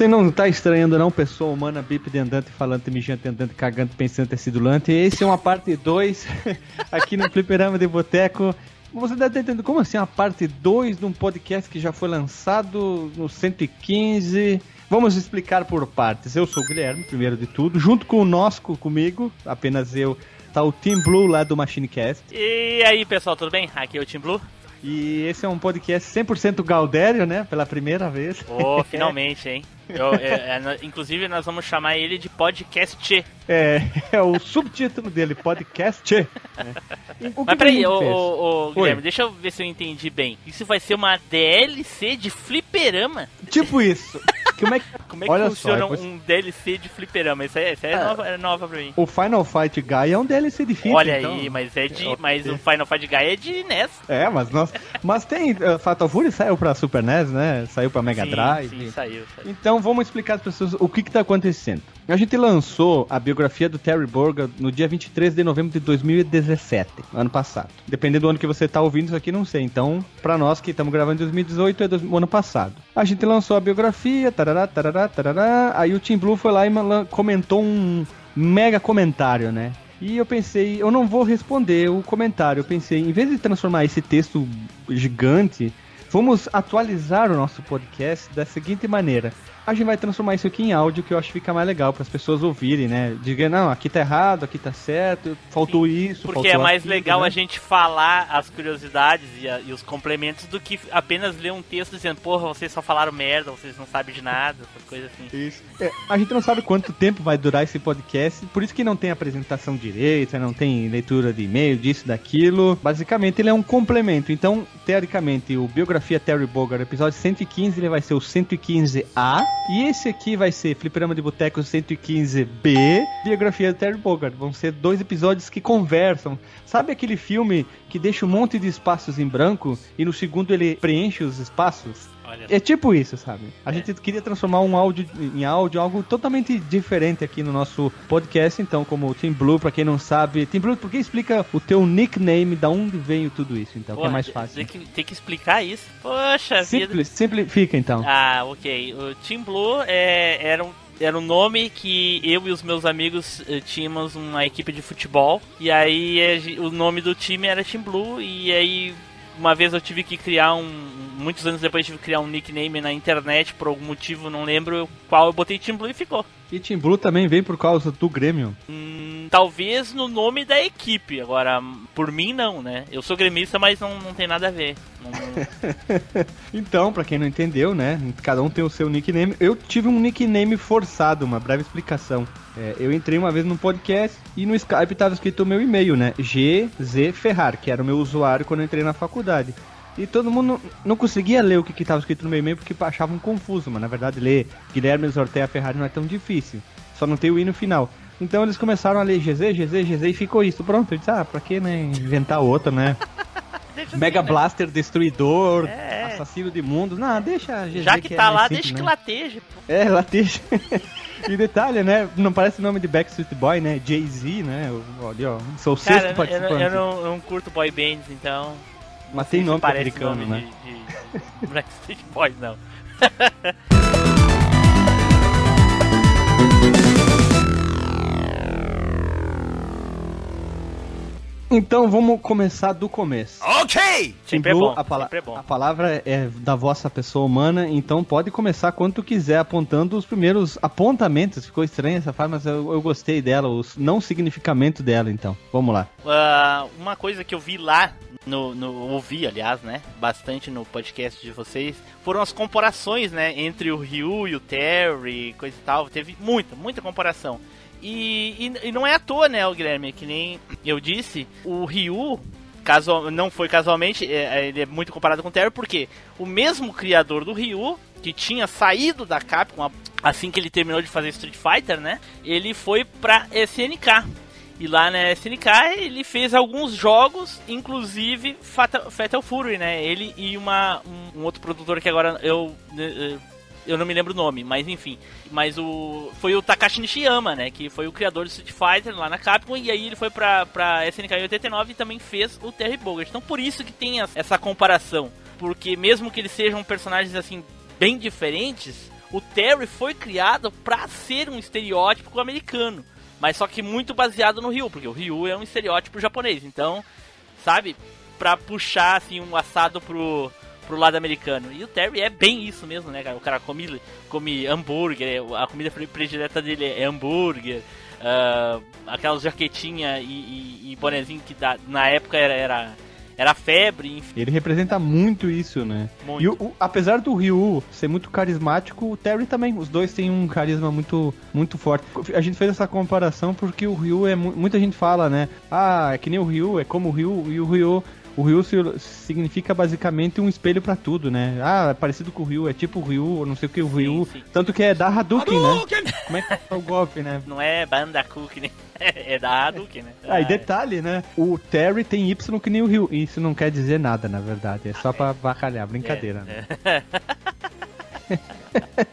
Você não tá estranhando não, pessoa humana, bípede andante, falante, mijante, andante, cagante, pensante, acidulante. Esse é uma parte 2 aqui no Fliperama de Boteco. Você deve estar entendendo como assim uma parte 2 de um podcast que já foi lançado no 115. Vamos explicar por partes. Eu sou o Guilherme, primeiro de tudo, junto com o comigo, apenas eu, tá o Team Blue lá do MachineCast. E aí, pessoal, tudo bem? Aqui é o Team Blue. E esse é um podcast 100% Galdério, né? Pela primeira vez. Oh, finalmente, hein? Eu, é, é, inclusive, nós vamos chamar ele de podcast. É, é o subtítulo dele, podcast. É. Mas peraí, ô, ô, ô, Guilherme, deixa eu ver se eu entendi bem. Isso vai ser uma DLC de fliperama? Tipo isso. Como é que, Como é que funciona só, um DLC de fliperama? Isso aí, isso aí é, é, nova, é nova pra mim. O Final Fight Guy é um DLC de FIFA. Olha então. aí, mas é de. Mas o Final Fight Guy é de NES. É, mas nós. Mas tem. Uh, Fatal Fury saiu pra Super NES, né? Saiu pra Mega sim, Drive. Sim, saiu, saiu. Então vamos explicar às pessoas o que, que tá acontecendo. A gente lançou a biografia do Terry Borga no dia 23 de novembro de 2017, ano passado. Dependendo do ano que você tá ouvindo isso aqui, não sei. Então, pra nós que estamos gravando em 2018, é do ano passado. A gente lançou a biografia, tarará, tarará, tarará. Aí o Tim Blue foi lá e comentou um mega comentário, né? E eu pensei, eu não vou responder o comentário. Eu pensei, em vez de transformar esse texto gigante, vamos atualizar o nosso podcast da seguinte maneira a gente vai transformar isso aqui em áudio, que eu acho que fica mais legal para as pessoas ouvirem, né? Diga, não, aqui tá errado, aqui tá certo, faltou Sim, isso. Porque faltou é mais aquilo, legal né? a gente falar as curiosidades e, a, e, os complementos do que apenas ler um texto dizendo, porra, vocês só falaram merda, vocês não sabem de nada, essas coisas assim. Isso. É, a gente não sabe quanto tempo vai durar esse podcast, por isso que não tem apresentação direita, não tem leitura de e-mail, disso, daquilo. Basicamente, ele é um complemento. Então, teoricamente, o Biografia Terry Bogard, episódio 115, ele vai ser o 115A. E esse aqui vai ser Fliperama de Boteco 115B, biografia do Terry Bogard. Vão ser dois episódios que conversam. Sabe aquele filme que deixa um monte de espaços em branco e no segundo ele preenche os espaços? É tipo isso, sabe? A é. gente queria transformar um áudio em áudio, algo totalmente diferente aqui no nosso podcast. Então, como o Team Blue, pra quem não sabe, Team Blue, por que explica o teu nickname, da onde veio tudo isso, então, Porra, que é mais fácil. Tem que, tem que explicar isso. Poxa Simples, vida. Simplifica, então. Ah, ok. O Team Blue é, era um era um nome que eu e os meus amigos uh, tínhamos uma equipe de futebol. E aí eh, o nome do time era Team Blue. E aí uma vez eu tive que criar um. Muitos anos depois eu tive que criar um nickname na internet por algum motivo, não lembro qual, eu botei Team Blue e ficou. E Team Blue também vem por causa do Grêmio? Hum, talvez no nome da equipe, agora por mim não, né? Eu sou gremista, mas não, não tem nada a ver. Então, para quem não entendeu, né? Cada um tem o seu nickname. Eu tive um nickname forçado, uma breve explicação. É, eu entrei uma vez num podcast e no Skype tava escrito o meu e-mail, né? GZ Ferrar, que era o meu usuário quando eu entrei na faculdade. E todo mundo não conseguia ler o que estava escrito no meu e-mail porque achavam confuso, mas na verdade ler Guilherme Zorteia Ferrari não é tão difícil. Só não tem o i no final. Então eles começaram a ler GZ, GZ, GZ e ficou isso. Pronto, eu disse, ah, pra que né, inventar outra, né? Mega assim, né? Blaster Destruidor, é. Assassino de Mundos. Não, deixa GZ. Já que, que tá é lá, simples, deixa né? que lateje. Pô. É, lateje. E detalhe, né? Não parece o nome de Backstreet Boy, né? Jay-Z, né? Olha, ó. Sou o Cara, sexto participante. Eu, eu, não, eu não curto boy bands, então. Mas tem nome americano, nome né? De, de Backstreet Boys, não. Então vamos começar do começo. Ok! Sempre é bom, a, sempre é bom. a palavra é da vossa pessoa humana, então pode começar quando tu quiser, apontando os primeiros apontamentos. Ficou estranha essa frase, mas eu, eu gostei dela, o não significamento dela, então. Vamos lá. Uh, uma coisa que eu vi lá, no, no, ouvi, aliás, né, bastante no podcast de vocês, foram as comparações, né, entre o Ryu e o Terry, coisa e tal. Teve muita, muita comparação. E, e, e, não é à toa, né, o Guilherme, que nem eu disse, o Ryu, casual, não foi casualmente, é, é, ele é muito comparado com o Terry, porque o mesmo criador do Ryu, que tinha saído da Capcom assim que ele terminou de fazer Street Fighter, né, ele foi pra SNK. E lá na SNK ele fez alguns jogos, inclusive Fatal, Fatal Fury, né? Ele e uma, um, um outro produtor que agora eu né, eu não me lembro o nome, mas enfim. Mas o. Foi o Takashi Nishiyama, né? Que foi o criador do Street Fighter lá na Capcom. E aí ele foi pra, pra SNK em 89 e também fez o Terry Bogard. Então por isso que tem essa comparação. Porque mesmo que eles sejam personagens assim, bem diferentes, o Terry foi criado para ser um estereótipo americano, mas só que muito baseado no Ryu, porque o Ryu é um estereótipo japonês. Então, sabe, para puxar assim um assado pro pro lado americano. E o Terry é bem isso mesmo, né, cara? O cara come, come hambúrguer, a comida predileta dele é hambúrguer, uh, aquelas jaquetinha e, e, e bonezinho que da, na época era, era era febre, enfim. Ele representa muito isso, né? Muito. E o, o, apesar do Ryu ser muito carismático, o Terry também. Os dois têm um carisma muito, muito forte. A gente fez essa comparação porque o Ryu é. Muita gente fala, né? Ah, é que nem o Ryu, é como o Ryu, e o Ryu o Ryu significa basicamente um espelho para tudo, né? Ah, é parecido com o Ryu, é tipo o Ryu, não sei o que, o Ryu. Sim, sim. Tanto que é da Hadouken, Hadouken! né? Como é que é o golpe, né? Não é Banda Cook, né? É da Hadouken, né? Ah, e detalhe, né? O Terry tem Y que nem o Ryu. Isso não quer dizer nada, na verdade. É só pra bacalhar, brincadeira, né? é. né?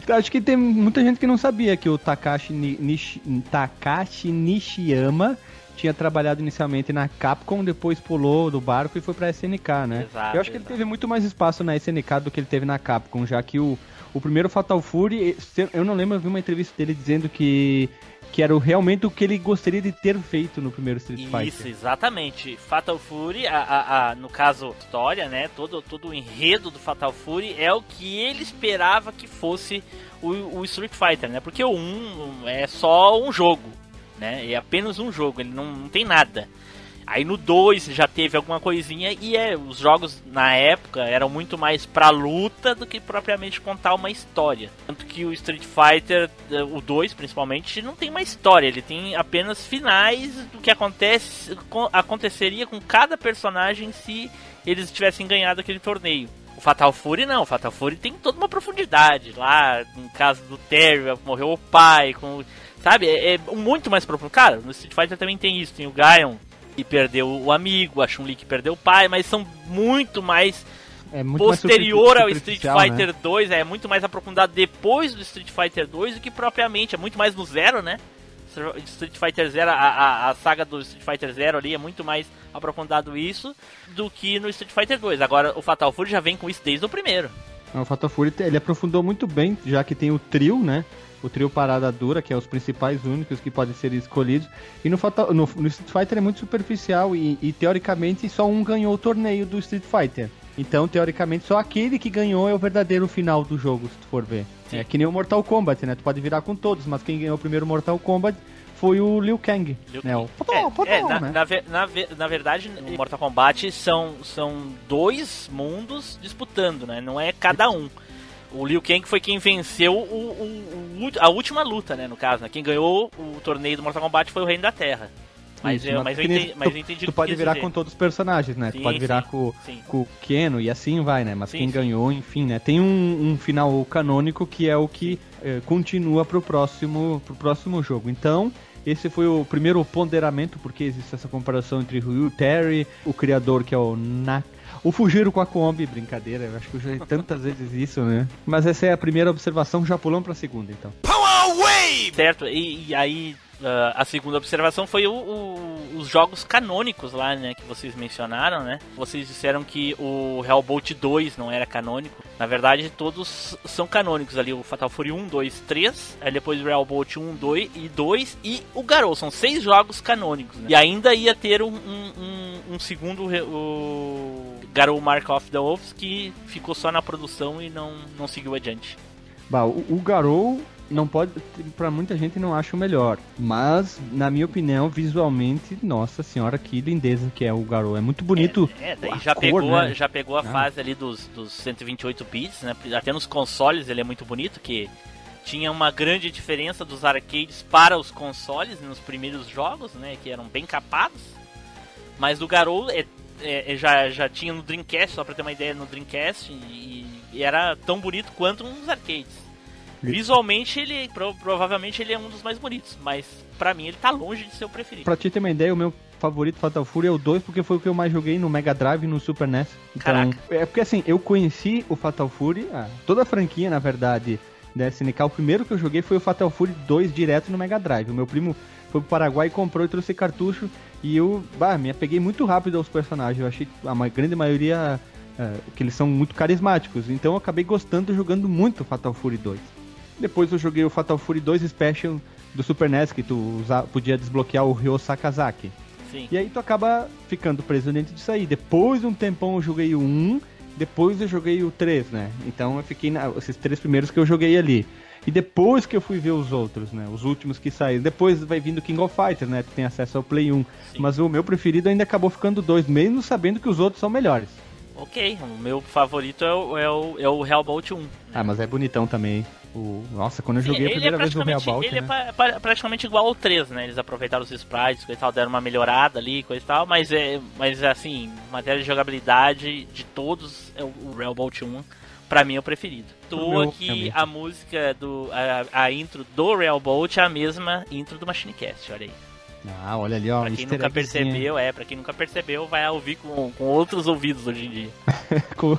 Acho que tem muita gente que não sabia que o Takashi, Nishi, Takashi Nishiyama tinha trabalhado inicialmente na Capcom, depois pulou do barco e foi pra SNK, né? Exato, eu acho que exato. ele teve muito mais espaço na SNK do que ele teve na Capcom, já que o, o primeiro Fatal Fury, eu não lembro, eu vi uma entrevista dele dizendo que que era realmente o que ele gostaria de ter feito no primeiro Street Fighter. Isso, exatamente. Fatal Fury, a, a, a, no caso, história, né? Todo, todo o enredo do Fatal Fury é o que ele esperava que fosse o, o Street Fighter, né? Porque o 1 é só um jogo né? É apenas um jogo, ele não, não tem nada. Aí no 2 já teve alguma coisinha e é, os jogos na época eram muito mais pra luta do que propriamente contar uma história. Tanto que o Street Fighter, eh, o 2 principalmente, não tem uma história, ele tem apenas finais do que acontece, aconteceria com cada personagem se eles tivessem ganhado aquele torneio. O Fatal Fury não, o Fatal Fury tem toda uma profundidade. Lá, no caso do Terry, morreu o pai, com Sabe? É, é muito mais profundo. Cara, no Street Fighter também tem isso. Tem o Gaon que perdeu o amigo, a Chun-Li que perdeu o pai, mas são muito mais é muito posterior mais ao Street Fighter né? 2, é muito mais aprofundado depois do Street Fighter 2 do que propriamente, é muito mais no zero, né? Street Fighter Zero, a, a, a, saga do Street Fighter Zero ali é muito mais aprofundado isso do que no Street Fighter 2. Agora o Fatal Fury já vem com isso desde o primeiro. O Fatal Fury ele aprofundou muito bem, já que tem o trio, né? O trio Parada Dura, que é os principais únicos que podem ser escolhidos. E no, Fatal, no, no Street Fighter é muito superficial e, e, teoricamente só um ganhou o torneio do Street Fighter. Então, teoricamente, só aquele que ganhou é o verdadeiro final do jogo, se tu for ver. Sim. É que nem o Mortal Kombat, né? Tu pode virar com todos, mas quem ganhou o primeiro Mortal Kombat foi o Liu Kang. Liu né? O é, é, na, né? na, na, na, verdade, no Mortal Kombat são, são dois mundos disputando, né? Não é cada um. O Liu Kang foi quem venceu o, o, o, a última luta, né? No caso, né? Quem ganhou o torneio do Mortal Kombat foi o Reino da Terra. Mas, Isso, eu, mas, eu entendi, mas eu entendi Tu, tu pode virar dizer. com todos os personagens, né? Sim, tu pode virar sim, com, sim. com o Keno e assim vai, né? Mas quem ganhou, enfim, né? Tem um, um final canônico que é o que é, continua pro próximo, pro próximo jogo. Então, esse foi o primeiro ponderamento, porque existe essa comparação entre Ryu Terry, o criador que é o Nak o fugiram com a Kombi, brincadeira, eu acho que eu já tantas vezes isso, né? Mas essa é a primeira observação, já pulamos pra segunda, então. Power Wave! Certo, e, e aí Uh, a segunda observação foi o, o, os jogos canônicos lá, né, que vocês mencionaram, né? Vocês disseram que o Hellbolt 2 não era canônico. Na verdade, todos são canônicos ali. O Fatal Fury 1, 2, 3, aí depois o Hellbolt 1, 2 e 2 e o Garou. São seis jogos canônicos. Né? E ainda ia ter um, um, um segundo, o Garou Mark of the Wolves, que ficou só na produção e não, não seguiu adiante. Bah, o, o Garou não pode, para muita gente não acha o melhor, mas na minha opinião, visualmente, nossa senhora, que lindeza que é o Garou. É muito bonito. É, é daí já, cor, pegou, né? já pegou a ah. fase ali dos, dos 128 bits, né? Até nos consoles ele é muito bonito, que tinha uma grande diferença dos arcades para os consoles nos primeiros jogos, né? Que eram bem capados. Mas o Garou é, é, já, já tinha no Dreamcast, só pra ter uma ideia, no Dreamcast, e, e era tão bonito quanto nos arcades. Visualmente, ele pro, provavelmente ele é um dos mais bonitos, mas para mim ele tá longe de ser o preferido. Pra te ter uma ideia, o meu favorito Fatal Fury é o 2, porque foi o que eu mais joguei no Mega Drive e no Super NES. Então, Caraca. é porque assim, eu conheci o Fatal Fury, ah, toda a franquia, na verdade, da SNK, o primeiro que eu joguei foi o Fatal Fury 2 direto no Mega Drive. O meu primo foi pro Paraguai e comprou e trouxe cartucho, e eu, bah, me apeguei muito rápido aos personagens. Eu achei a grande maioria uh, que eles são muito carismáticos, então eu acabei gostando jogando muito Fatal Fury 2. Depois eu joguei o Fatal Fury 2 Special do Super NES, que tu usa, podia desbloquear o Ryo Sakazaki. Sim. E aí tu acaba ficando preso dentro disso aí. Depois de um tempão eu joguei o 1, depois eu joguei o 3, né? Então eu fiquei na, esses três primeiros que eu joguei ali. E depois que eu fui ver os outros, né? Os últimos que saíram. Depois vai vindo King of Fighters, né? Tu tem acesso ao Play 1. Sim. Mas o meu preferido ainda acabou ficando dois, mesmo sabendo que os outros são melhores. Ok, o meu favorito é o, é o, é o Hellbolt 1. Né? Ah, mas é bonitão também. O... Nossa, quando eu joguei Sim, a primeira é vez o Hellbolt. Ele é né? é praticamente igual ao 3, né? Eles aproveitaram os sprites e tal, deram uma melhorada ali, coisa e tal, mas é. Mas assim, matéria de jogabilidade de todos, é o, Hellbolt 1 pra mim é o preferido. Tô aqui a música do. A, a intro do Real Bolt é a mesma intro do Machine Cast, olha aí. Ah, olha ali, ó. Pra quem nunca percebeu, é, pra quem nunca percebeu, vai ouvir com, com outros ouvidos hoje em dia. com,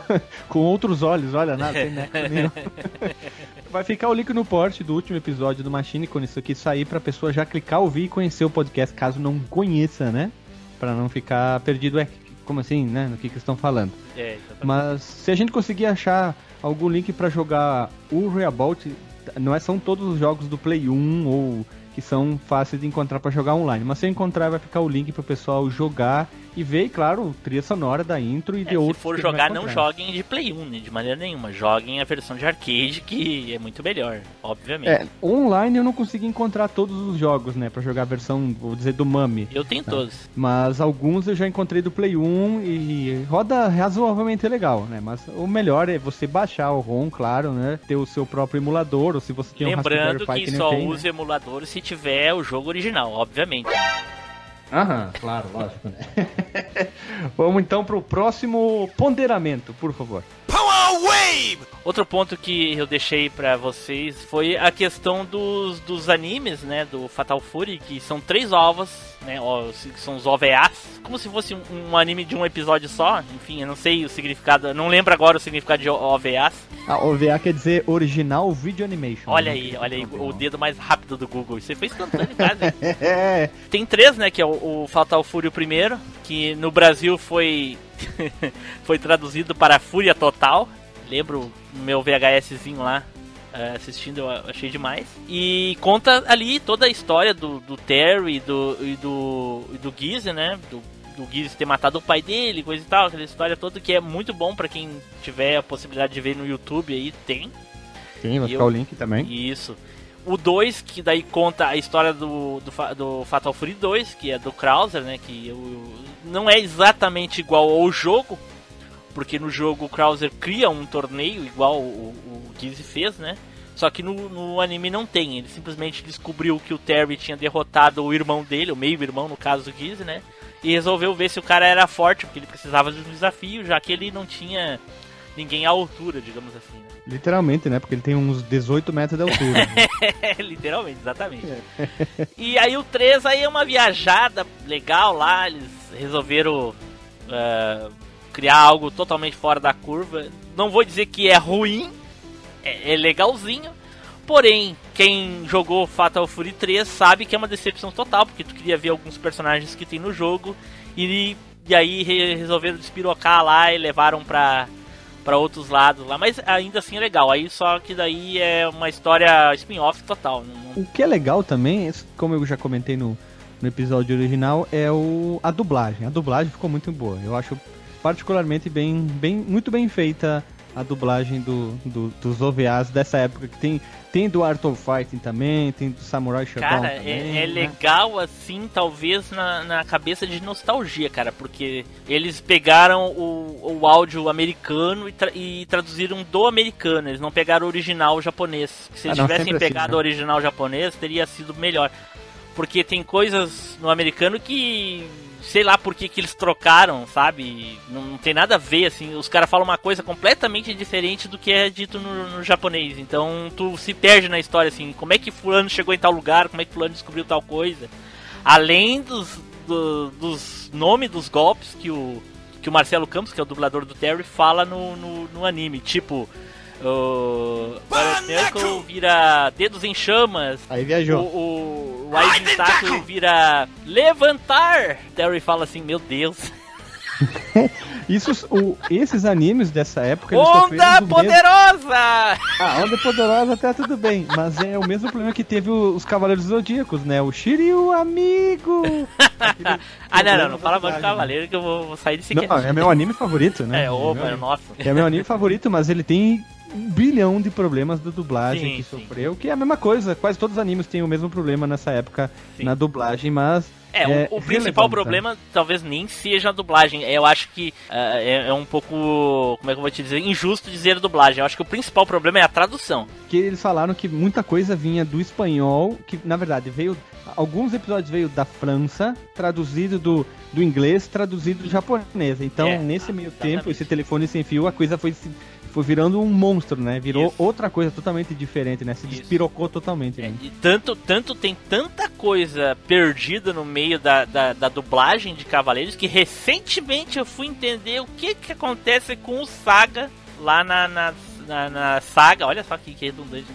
com outros olhos, olha, nada, tem Vai ficar o link no porte do último episódio do Machine quando isso aqui sair pra pessoa já clicar, ouvir e conhecer o podcast, caso não conheça, né? Pra não ficar perdido. É, como assim, né? No que, que estão falando. É, Mas se a gente conseguir achar algum link para jogar o Reabout, não é, são todos os jogos do Play 1 ou que são fáceis de encontrar para jogar online. Mas se eu encontrar, vai ficar o link para o pessoal jogar e ver, claro, trilha sonora da intro e é, de outros. Se for jogar, não joguem de Play 1, né? de maneira nenhuma. Joguem a versão de arcade, que é muito melhor, obviamente. É, online eu não consegui encontrar todos os jogos, né? Pra jogar a versão, vou dizer, do Mami. Eu tenho tá? todos. Mas alguns eu já encontrei do Play 1 e roda razoavelmente legal, né? Mas o melhor é você baixar o ROM, claro, né? Ter o seu próprio emulador, ou se você tem Lembrando um Raspberry Pi que, que só tem, use né? emulador se tiver o jogo original, obviamente. Aham, claro, lógico, né? Vamos então pro próximo ponderamento, por favor. Wave! Outro ponto que eu deixei para vocês foi a questão dos, dos animes, né, do Fatal Fury, que são três ovos, né, são os OVAs, como se fosse um, um, anime de um episódio só, enfim, eu não sei o significado, não lembro agora o significado de OVAs. Ah, OVA quer dizer Original Video Animation. Olha né? aí, olha aí, o dedo mais rápido do Google, você foi instantâneo, cara. Tem três, né, que é o, o Fatal Fury o primeiro, que no Brasil foi foi traduzido para Fúria Total. Lembro meu VHSzinho lá uh, assistindo, eu achei demais. E conta ali toda a história do, do Terry e do, e do, e do Gizzy, né? Do, do Gizzy ter matado o pai dele, coisa e tal, aquela história toda que é muito bom para quem tiver a possibilidade de ver no YouTube aí, tem. Sim, vai ficar o link também. Isso. O 2, que daí conta a história do, do, do, Fatal Fury 2, que é do Krauser, né? Que não é exatamente igual ao jogo, porque no jogo o Krauser cria um torneio igual o, o Gizzy fez, né? Só que no, no, anime não tem. Ele simplesmente descobriu que o Terry tinha derrotado o irmão dele, o meio-irmão, no caso do Gizzy, né? E resolveu ver se o cara era forte, porque ele precisava de um desafio, já que ele não tinha ninguém à altura, digamos assim. Né? Literalmente, né? Porque ele tem uns 18 metros de altura. né? Literalmente, exatamente. É. e aí o 3 aí é uma viajada legal lá, eles resolveram uh, criar algo totalmente fora da curva. Não vou dizer que é ruim, é, é legalzinho. Porém, quem jogou Fatal Fury 3 sabe que é uma decepção total, porque tu queria ver alguns personagens que tem no jogo e, e aí resolveram despirocar lá e levaram pra, para outros lados lá, mas ainda assim é legal. Aí só que daí é uma história spin-off total. O que é legal também, como eu já comentei no, no episódio original, é o, a dublagem. A dublagem ficou muito boa. Eu acho particularmente bem, bem muito bem feita a dublagem do, do, dos OVAs dessa época, que tem, tem do Art of Fighting também, tem do Samurai Shodown Cara, é, também, é, é né? legal assim, talvez na, na cabeça de nostalgia, cara, porque eles pegaram o, o áudio americano e, tra e traduziram do americano, eles não pegaram o original japonês. Se eles ah, não, tivessem assim, pegado assim, o original japonês, teria sido melhor. Porque tem coisas no americano que sei lá por que, que eles trocaram, sabe? Não, não, tem nada a ver, assim. Os caras falam uma coisa completamente diferente do que é dito no, no, japonês. Então tu se perde na história, assim. Como é que fulano chegou em tal lugar? Como é que fulano descobriu tal coisa? Além dos, do, dos nomes dos golpes que o, que o Marcelo Campos, que é o dublador do Terry, fala no, no, no anime. Tipo, o Barret vira Dedos em Chamas. Aí viajou. O, o, o Taco vira Levantar. Terry fala assim: Meu Deus. Isso, o, esses animes dessa época. Onda Poderosa! Mesmo... Ah, Onda Poderosa até tudo bem, mas é o mesmo problema que teve os Cavaleiros Zodíacos, né? O Shiryu Amigo! ah, não, não, não fala mais de Cavaleiro que eu vou, vou sair desse Não, é meu anime favorito, né? É, opa, é nossa. É meu anime favorito, mas ele tem um bilhão de problemas da dublagem sim, que sim. sofreu, que é a mesma coisa. Quase todos os animes têm o mesmo problema nessa época sim. na dublagem, mas. É, é o, o principal problema talvez nem seja a dublagem. Eu acho que uh, é, é, um pouco. Como é que eu vou te dizer? Injusto dizer a dublagem. Eu acho que o principal problema é a tradução. Que eles falaram que muita coisa vinha do espanhol, que na verdade veio. Alguns episódios veio da França, traduzido do, do inglês, traduzido do japonês. Então, é, nesse meio exatamente. tempo, esse telefone sem fio, a coisa foi se foi virando um monstro, né? Virou Isso. outra coisa totalmente diferente, né? Se Isso. despirocou totalmente. É, né? e tanto, tanto tem tanta coisa perdida no meio da, da, da, dublagem de Cavaleiros que recentemente eu fui entender o que que acontece com o Saga lá na, na, na, na saga. Olha só que, que redundante.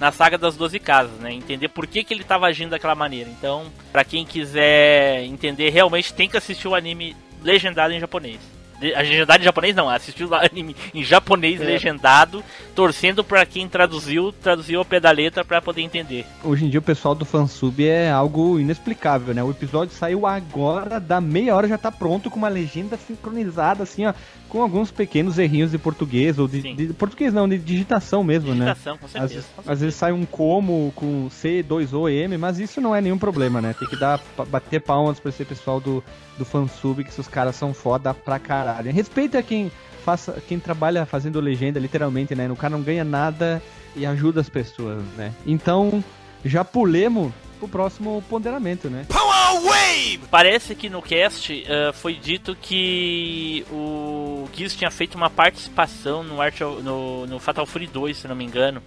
Na saga das 12 casas, né? Entender por que, que ele estava agindo daquela maneira. Então, para quem quiser entender, realmente tem que assistir o anime legendado em japonês legendado em japonês não, assistiu o anime em japonês é. legendado, torcendo para quem traduziu, traduziu ao pé da letra para poder entender. Hoje em dia o pessoal do fansub é algo inexplicável, né? O episódio saiu agora, da meia hora já tá pronto com uma legenda sincronizada assim, ó, com alguns pequenos errinhos de português, ou de, de português não, de digitação mesmo, digitação, né? Digitação, com certeza. Às, vezes sai um como com C, 2O, M, mas isso não é nenhum problema, né? Tem que dar, bater palmas pra esse pessoal do, do fansub, que esses caras são foda pra caralho. Respeita quem faça, quem trabalha fazendo legenda, literalmente, né? O cara não ganha nada e ajuda as pessoas, né? Então, já pulemos pro próximo ponderamento, né? Power Wave! Parece que no cast uh, foi dito que o Giz tinha feito uma participação no, Art of, no, no, Fatal Fury 2, se não me engano.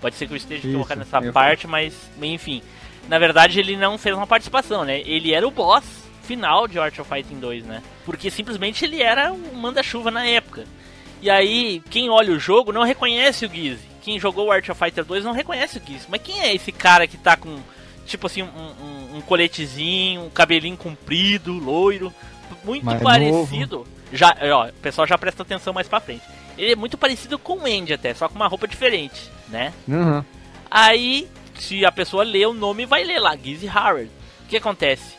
Pode ser que eu esteja colocando nessa parte, mas enfim. Na verdade, ele não fez uma participação, né? Ele era o boss final de Art of Fighting 2, né? Porque simplesmente ele era um manda-chuva na época. E aí, quem olha o jogo não reconhece o Giz. Quem jogou Art of Fighter 2 não reconhece o Giz. Mas quem é esse cara que tá com tipo assim, um, um, um coletezinho, um cabelinho comprido, loiro, muito mais parecido. Novo. Já, ó, o pessoal já presta atenção mais pra frente. Ele é muito parecido com o Andy até, só com uma roupa diferente, né? Uhum. Aí, se a pessoa lê o nome, vai ler lá, Gizzy Howard. O que acontece?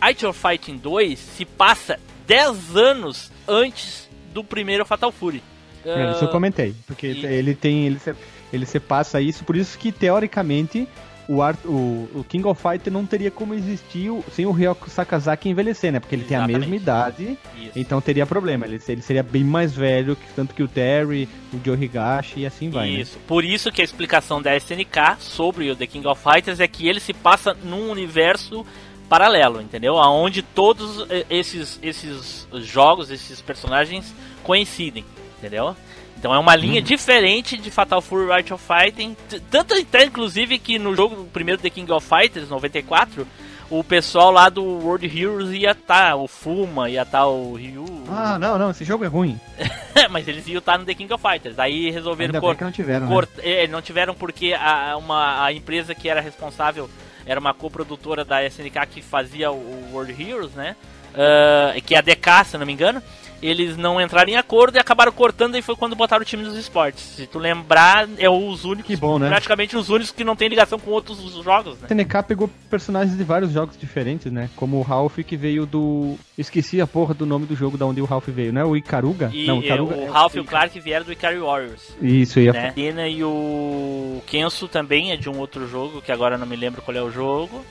Art of Fighting 2 se passa 10 anos antes do primeiro Fatal Fury. É, isso eu ah, comentei, porque e... ele tem. Ele se, ele se passa isso, por isso que teoricamente o, Art, o, o, King of Fighter não teria como existir sem o Ryoko Sakazaki envelhecer, né? Porque ele Exatamente. tem a mesma idade, Isso. então teria problema. Ele, ele, seria bem mais velho, tanto que o Terry, o Joe Higashi e assim vai. Né? Isso. Né? Por isso que a explicação da SNK sobre o The King of Fighters é que ele se passa num universo paralelo, entendeu? Aonde todos esses, esses jogos, esses personagens coincidem, entendeu? Então é uma linha uhum. diferente de Fatal Fury Art of Fighting. Tanto até, inclusive, que no jogo primeiro The King of Fighters, 94, o pessoal lá do World Heroes ia estar, tá, o Fuma, ia estar tá o Ryu. Ah, não, não, esse jogo é ruim. Mas eles iam estar tá no The King of Fighters. Aí resolveram cortar. não tiveram, né? é, não tiveram porque a, uma, a empresa que era responsável era uma coprodutora da SNK que fazia o World Heroes, né? Uh, que é a DK, se não me engano eles não entraram em acordo e acabaram cortando e foi quando botaram o time dos esportes. Se tu lembrar, é os únicos, que bom, né? praticamente os únicos que não tem ligação com outros jogos, né? A TNK pegou personagens de vários jogos diferentes, né? Como o Ralph que veio do... Esqueci a porra do nome do jogo da onde o Ralph veio, né? O Icaruga? E, não, o, Icaruga o é Ralph e o Clark vieram do Ikari Warriors. Isso, ia... Né? E o Kenso também é de um outro jogo, que agora não me lembro qual é o jogo.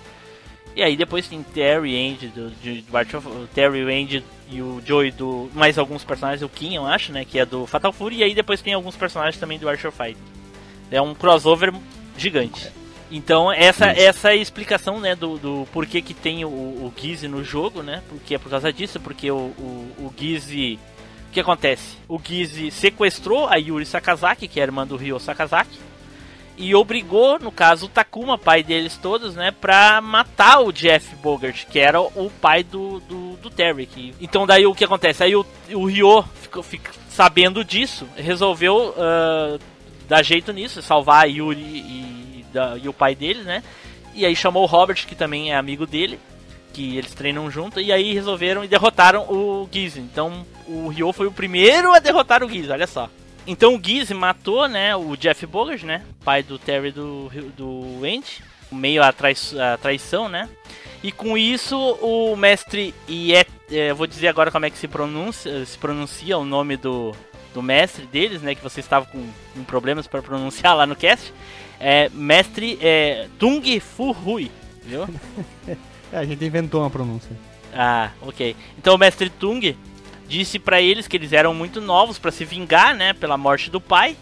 E aí depois tem Terry, Andy, do, de, do Terry, Andy e o Joey do. Mais alguns personagens, o Kim, eu acho, né? Que é do Fatal Fury. E aí depois tem alguns personagens também do Archer Fight. É um crossover gigante. Então essa, essa é a explicação, né, do, do porquê que tem o, o Gizzy no jogo, né? Porque é por causa disso, porque o, o, o Gizzy. O que acontece? O Gizzy sequestrou a Yuri Sakazaki, que é a irmã do Ryo Sakazaki e obrigou, no caso, o Takuma, pai deles todos, né, pra matar o Jeff Bogart, que era o pai do, do, do Terry. Que... Então daí o que acontece? Aí o, Ryo, ficou, sabendo disso, resolveu uh, dar jeito nisso, salvar a Yuri e, da, e o pai dele, né? E aí chamou o Robert, que também é amigo dele, que eles treinam junto, e aí resolveram e derrotaram o Giz. Então o Ryo foi o primeiro a derrotar o Giz, olha só. Então o Giz matou, né, o Jeff Bogart, né, pai do Terry do, do Andy, meio a, trai a traição, né. E com isso o mestre Iet, é, vou dizer agora como é que se pronuncia, se pronuncia o nome do, do mestre deles, né, que você estava com, com problemas para pronunciar lá no cast. É mestre é, Tung Fu Hui, viu? é, a gente inventou uma pronúncia. Ah, ok. Então o mestre Tung disse para eles que eles eram muito novos para se vingar, né, pela morte do pai,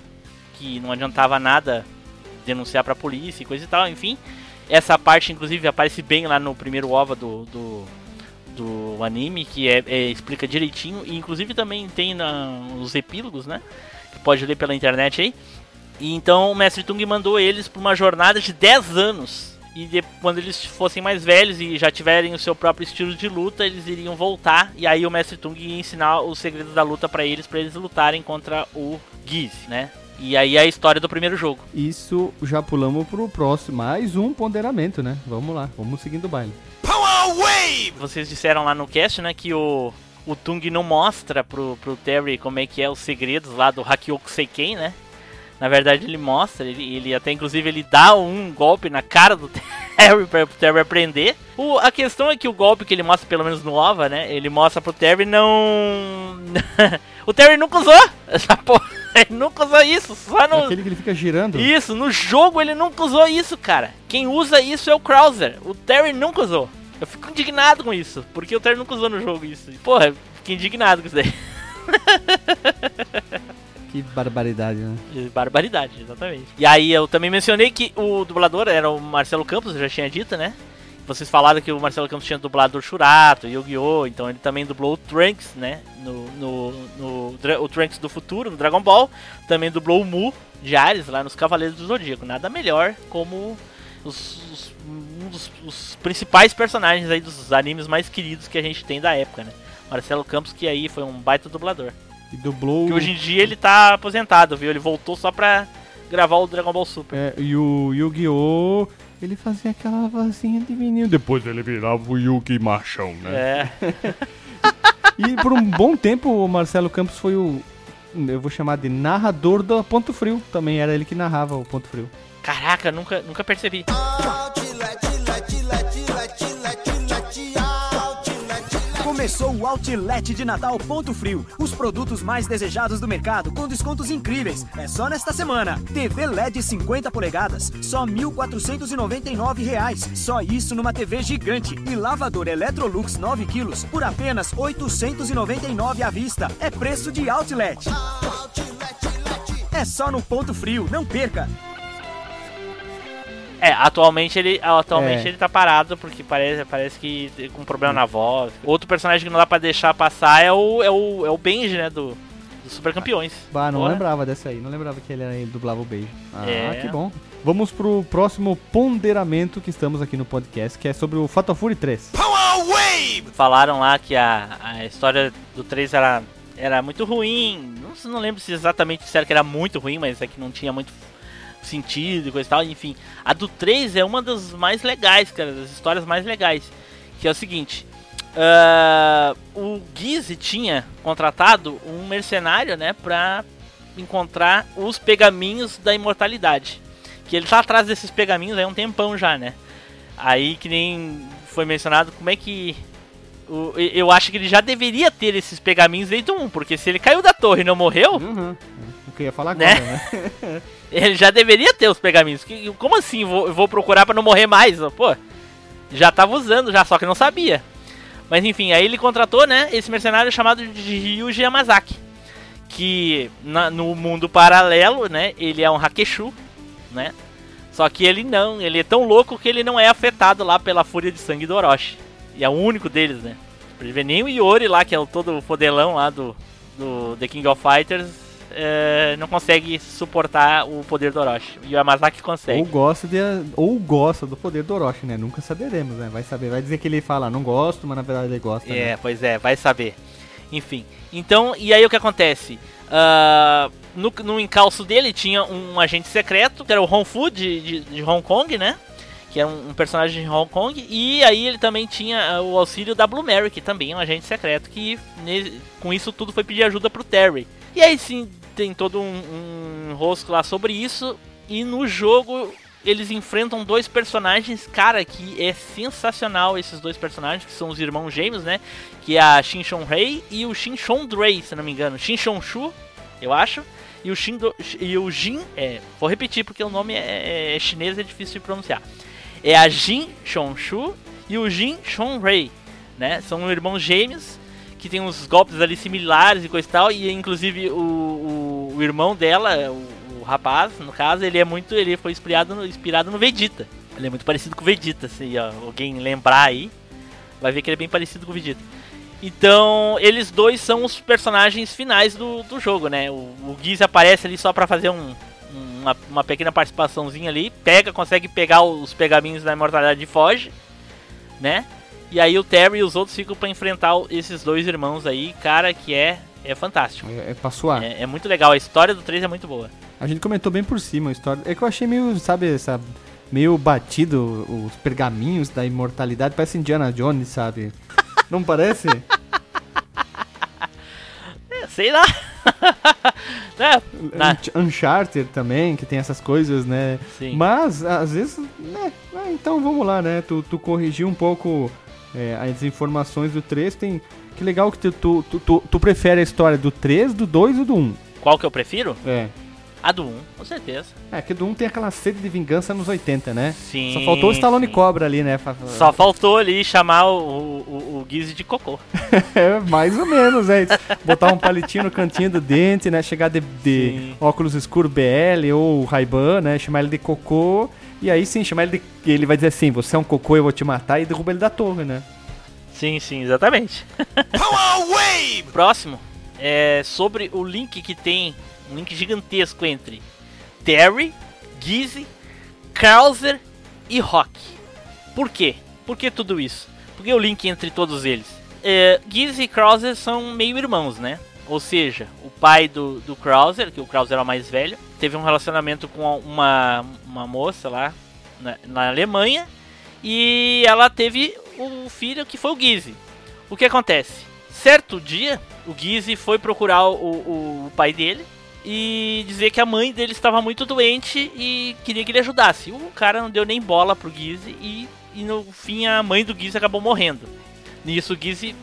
que não adiantava nada denunciar para a polícia e coisa e tal, enfim. Essa parte, inclusive, aparece bem lá no primeiro OVA do, do, do anime, que é, é, explica direitinho, e inclusive também tem na, nos epílogos, né, que pode ler pela internet aí. E então o Mestre Tung mandou eles para uma jornada de 10 anos e de, quando eles fossem mais velhos e já tiverem o seu próprio estilo de luta, eles iriam voltar e aí o Mestre Tung ia ensinar os segredos da luta para eles, para eles lutarem contra o Giz, né? E aí é a história do primeiro jogo. Isso já pulamos pro próximo, mais um ponderamento, né? Vamos lá, vamos seguindo o baile. Power Wave! Vocês disseram lá no cast, né, que o o Tung não mostra pro, pro Terry como é que é os segredos lá do Hakyoku Seiken, né? Na verdade, ele mostra, ele, ele até inclusive ele dá um golpe na cara do Terry para o Terry aprender. O, a questão é que o golpe que ele mostra, pelo menos no OVA, né? Ele mostra pro Terry não. o Terry nunca usou essa porra. Ele nunca usou isso, só no. Aquele que ele fica girando? Isso, no jogo ele nunca usou isso, cara. Quem usa isso é o Krauser. O Terry nunca usou. Eu fico indignado com isso, porque o Terry nunca usou no jogo isso. Porra, fiquei indignado com isso daí. Que barbaridade, né? Barbaridade, exatamente. E aí eu também mencionei que o dublador era o Marcelo Campos, eu já tinha dito, né? Vocês falaram que o Marcelo Campos tinha dublado o Shurato, Yu-Gi-Oh! Então ele também dublou o Trunks, né? No, no, no, o Trunks do futuro, no Dragon Ball. Também dublou o Mu de Ares lá nos Cavaleiros do Zodíaco. Nada melhor como os, os, um dos os principais personagens aí dos animes mais queridos que a gente tem da época, né? Marcelo Campos, que aí foi um baita dublador. E dublou. Que hoje em dia ele tá aposentado, viu? Ele voltou só pra gravar o Dragon Ball Super. É, e o Yu-Gi-Oh! Ele fazia aquela vozinha de menino. Depois ele virava o Yugi machão, né? É. e por um bom tempo o Marcelo Campos foi o. Eu vou chamar de narrador do Ponto Frio. Também era ele que narrava o Ponto Frio. Caraca, nunca, nunca percebi. Começou o Outlet de Natal Ponto Frio. Os produtos mais desejados do mercado com descontos incríveis. É só nesta semana. TV LED 50 polegadas, só R$ 1.499. Só isso numa TV gigante. E lavador Electrolux 9 quilos por apenas R$ 899 à vista. É preço de Outlet. É só no Ponto Frio. Não perca. É, atualmente ele, atualmente é. ele tá parado porque parece, parece que com um problema na voz. Outro personagem que não dá pra deixar passar é o, é o, é o Benji, né, do, do Super Campeões. Bah, não Porra. lembrava dessa aí, não lembrava que ele, era, ele dublava o Benji. Ah, é. que bom. Vamos pro próximo ponderamento que estamos aqui no podcast, que é sobre o Fatal Fury 3. Power Wave! Falaram lá que a, a história do 3 era, era muito ruim. Não, não lembro se exatamente disseram que era muito ruim, mas é que não tinha muito sentido e coisa e tal. Enfim, a do 3 é uma das mais legais, cara, das histórias mais legais. Que é o seguinte: uh, o Gizzy tinha contratado um mercenário, né, pra encontrar os pegaminhos da imortalidade. Que ele tá atrás desses pegaminhos há um tempão já, né? Aí que nem foi mencionado como é que. O, eu acho que ele já deveria ter esses pegaminhos desde um, porque se ele caiu da torre e não morreu. Uhum. O que eu ia falar né? agora, né? né? Ele já deveria ter os pergaminhos. Como assim? Vou, vou procurar para não morrer mais? Pô, já tava usando já, só que não sabia. Mas enfim, aí ele contratou, né, esse mercenário chamado de Ryuji Yamazaki. Que na, no mundo paralelo, né, ele é um Hakeshu, né? Só que ele não, ele é tão louco que ele não é afetado lá pela fúria de sangue do Orochi. E é o único deles, né? Nem o Iori lá, que é o todo fodelão lá do, do The King of Fighters, é, não consegue suportar o poder do Orochi. E o Yamazaki consegue. Ou gosta, de, ou gosta do poder do Orochi, né? Nunca saberemos, né? Vai saber. Vai dizer que ele fala, não gosto, mas na verdade ele gosta. É, né? pois é, vai saber. Enfim. Então, e aí o que acontece? Uh, no, no encalço dele tinha um agente secreto, que era o Hong Fu de, de, de Hong Kong, né? que é um, um, personagem de Hong Kong, e aí ele também tinha o auxílio da Blue Mary, que também é um agente secreto, que com isso tudo foi pedir ajuda pro Terry. E aí sim, tem todo um, um rosco lá sobre isso, e no jogo eles enfrentam dois personagens, cara, que é sensacional esses dois personagens, que são os irmãos gêmeos, né? Que é a Shin Shon Rei e o Shin Shon Drei, se não me engano. Shin Shon Shu, eu acho. E o, Shin e o Jin, é, vou repetir porque o nome é, é, chinês é difícil de pronunciar. É a Jin Shon Shu e o Jin Shon Rei, né? São irmãos gêmeos que tem uns golpes ali similares e coisa e tal. E inclusive o, o, o irmão dela, o, rapaz, no caso, ele é muito. Ele foi inspirado no, inspirado no Vegeta. Ele é muito parecido com o Vegeta, se alguém lembrar aí, vai ver que ele é bem parecido com o Vegeta. Então, eles dois são os personagens finais do, do jogo, né? O, o Giz aparece ali só pra fazer um, uma, uma pequena participaçãozinha ali, pega, consegue pegar os pergaminhos da imortalidade e foge, né? E aí o Terry e os outros ficam para enfrentar esses dois irmãos aí, cara, que é é fantástico. É, é pra suar. É, é, muito legal, a história do 3 é muito boa. A gente comentou bem por cima a história. É que eu achei meio, sabe, essa. Meio batido os pergaminhos da imortalidade. Parece Indiana Jones, sabe? Não parece? é, sei lá. é, Uncharted também, que tem essas coisas, né? Sim. Mas, às vezes, né? Ah, então vamos lá, né? Tu, tu corrigir um pouco é, as informações do 3. Tem, que legal que tu, tu, tu, tu, prefere a história do 3, do 2 ou do 1? Qual que eu prefiro? É. A do 1, com certeza. É, que do 1 tem aquela sede de vingança nos 80, né? Sim. Só faltou o Stallone sim. Cobra ali, né? Só faltou ali chamar o, o, o Gizzy de cocô. é, mais ou menos, é. Botar um palitinho no cantinho do dente, né? Chegar de, de óculos escuro BL ou Ray-Ban, né? Chamar ele de cocô. E aí sim, chamar ele de. Ele vai dizer assim: você é um cocô, eu vou te matar e derruba ele da torre, né? Sim, sim, exatamente. Próximo é sobre o link que tem um link gigantesco entre Terry, Gizzy, Krauser e Rock. Por quê? Por que tudo isso? Por que o link entre todos eles? É, Gizzy e Krauser são meio irmãos, né? Ou seja, o pai do, do Krauser, que o Krauser era o mais velho, teve um relacionamento com uma, uma moça lá na, na Alemanha e ela teve o filho que foi o Gizzy. O que acontece? Certo dia, o Gizzy foi procurar o, o, o pai dele e dizer que a mãe dele estava muito doente e queria que ele ajudasse. O cara não deu nem bola pro Gizzy e, e no fim a mãe do Gizzy acabou morrendo. Nisso o Gizzy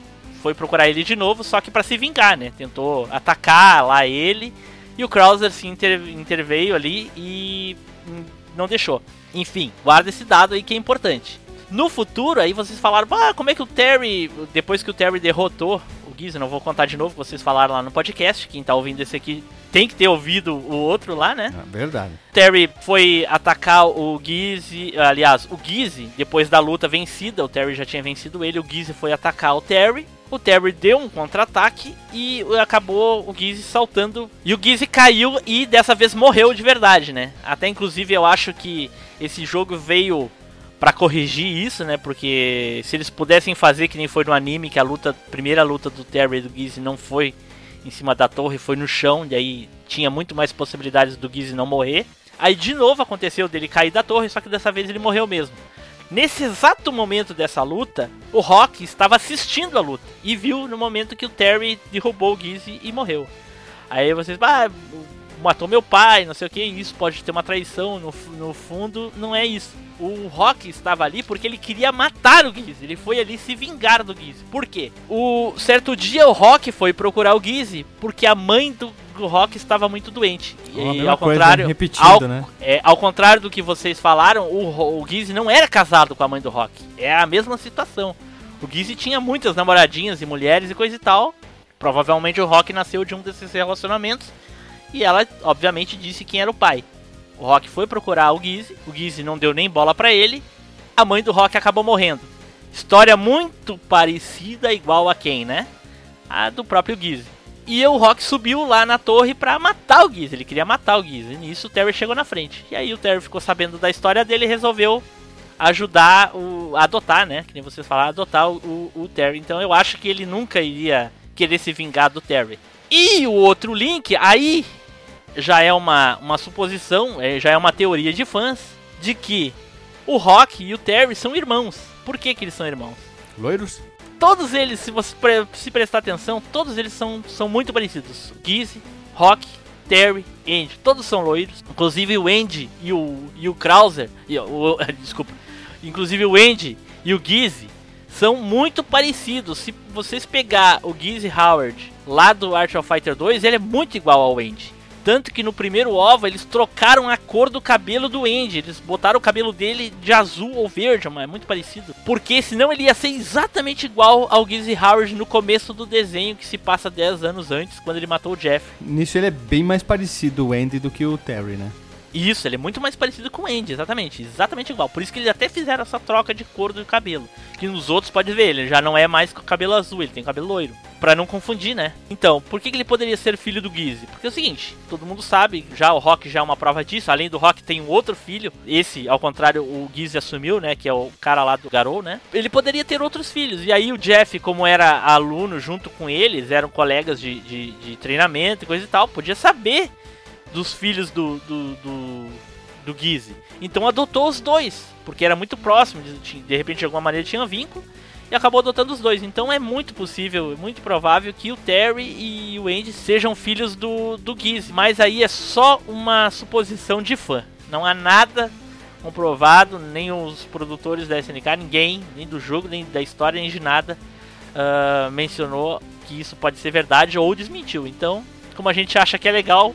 foi procurar ele de novo, só que para se vingar, né? Tentou atacar lá ele e o Krauser se inter, interveio ali e não deixou. Enfim, guarda esse dado aí que é importante. No futuro, aí vocês falaram, ah, como é que o Terry, depois que o Terry derrotou o Gizzy, não vou contar de novo, vocês falaram lá no podcast, quem tá ouvindo esse aqui tem que ter ouvido o outro lá, né? É verdade. Terry foi atacar o Gizzy, aliás, o Gizzy, depois da luta vencida, o Terry já tinha vencido ele, o Gizzy foi atacar o Terry. O Terry deu um contra-ataque e acabou o Gizzy saltando. E o Gizzy caiu e dessa vez morreu de verdade, né? Até inclusive eu acho que esse jogo veio para corrigir isso, né? Porque se eles pudessem fazer que nem foi no anime, que a luta, primeira luta do Terry e do Gizzy não foi em cima da torre, foi no chão, e aí tinha muito mais possibilidades do Gizzy não morrer. Aí de novo aconteceu dele cair da torre, só que dessa vez ele morreu mesmo. Nesse exato momento dessa luta, o Rock estava assistindo a luta e viu no momento que o Terry derrubou o Gizzy e morreu. Aí vocês, ah, matou meu pai, não sei o que, isso pode ter uma traição. No, no fundo, não é isso o Rock estava ali porque ele queria matar o Gizzy. Ele foi ali se vingar do Gizzy. Por quê? O certo dia o Rock foi procurar o Gizzy porque a mãe do, Rock estava muito doente. E ao contrário, repetido, ao, né? é, ao contrário do que vocês falaram, o, o Gizzy não era casado com a mãe do Rock. É a mesma situação. O Gizzy tinha muitas namoradinhas e mulheres e coisa e tal. Provavelmente o Rock nasceu de um desses relacionamentos. E ela, obviamente, disse quem era o pai. O Rock foi procurar o Gizzy, o Gizzy não deu nem bola para ele, a mãe do Rock acabou morrendo. História muito parecida, igual a quem, né? A do próprio Gizzy. E o Rock subiu lá na torre pra matar o Gizzy, ele queria matar o Gizzy. E nisso o Terry chegou na frente. E aí o Terry ficou sabendo da história dele e resolveu ajudar o. adotar, né? Que nem vocês falaram, adotar o, o Terry. Então eu acho que ele nunca iria querer se vingar do Terry. E o outro link, aí já é uma, uma suposição, é, já é uma teoria de fãs, de que o Rock e o Terry são irmãos. Por que, que eles são irmãos? Loiros? Todos eles, se você pre se prestar atenção, todos eles são, são muito parecidos. Gizzy, Rock, Terry, Andy, todos são loiros. Inclusive o Andy e o, e o Krauser, e, o, desculpa, inclusive o Andy e o Gizzy são muito parecidos. Se vocês pegar o Gizzy Howard lá do Art of Fighter 2, ele é muito igual ao Andy. Tanto que no primeiro OVA eles trocaram a cor do cabelo do Andy. Eles botaram o cabelo dele de azul ou verde, mas é muito parecido. Porque senão ele ia ser exatamente igual ao Gizzy Howard no começo do desenho que se passa 10 anos antes, quando ele matou o Jeff. Nisso ele é bem mais parecido o Andy do que o Terry, né? Isso, ele é muito mais parecido com o Andy, exatamente. Exatamente igual. Por isso que eles até fizeram essa troca de cor do cabelo. Que nos outros pode ver, ele já não é mais com cabelo azul, ele tem cabelo loiro. Pra não confundir, né? Então, por que, que ele poderia ser filho do Gizzy? Porque é o seguinte, todo mundo sabe, já o Rock já é uma prova disso. Além do Rock, tem um outro filho. Esse, ao contrário, o Gizzy assumiu, né? Que é o cara lá do Garou, né? Ele poderia ter outros filhos. E aí o Jeff, como era aluno junto com eles, eram colegas de, de, de treinamento e coisa e tal, podia saber dos filhos do, do, do, do Gizzy. Então adotou os dois, porque era muito próximo, de, de repente de alguma maneira tinha vínculo, e acabou adotando os dois. Então é muito possível, muito provável que o Terry e o Andy sejam filhos do, do Gizzy. Mas aí é só uma suposição de fã. Não há nada comprovado, nem os produtores da SNK, ninguém, nem do jogo, nem da história, nem de nada, uh, mencionou que isso pode ser verdade ou desmentiu. Então, como a gente acha que é legal,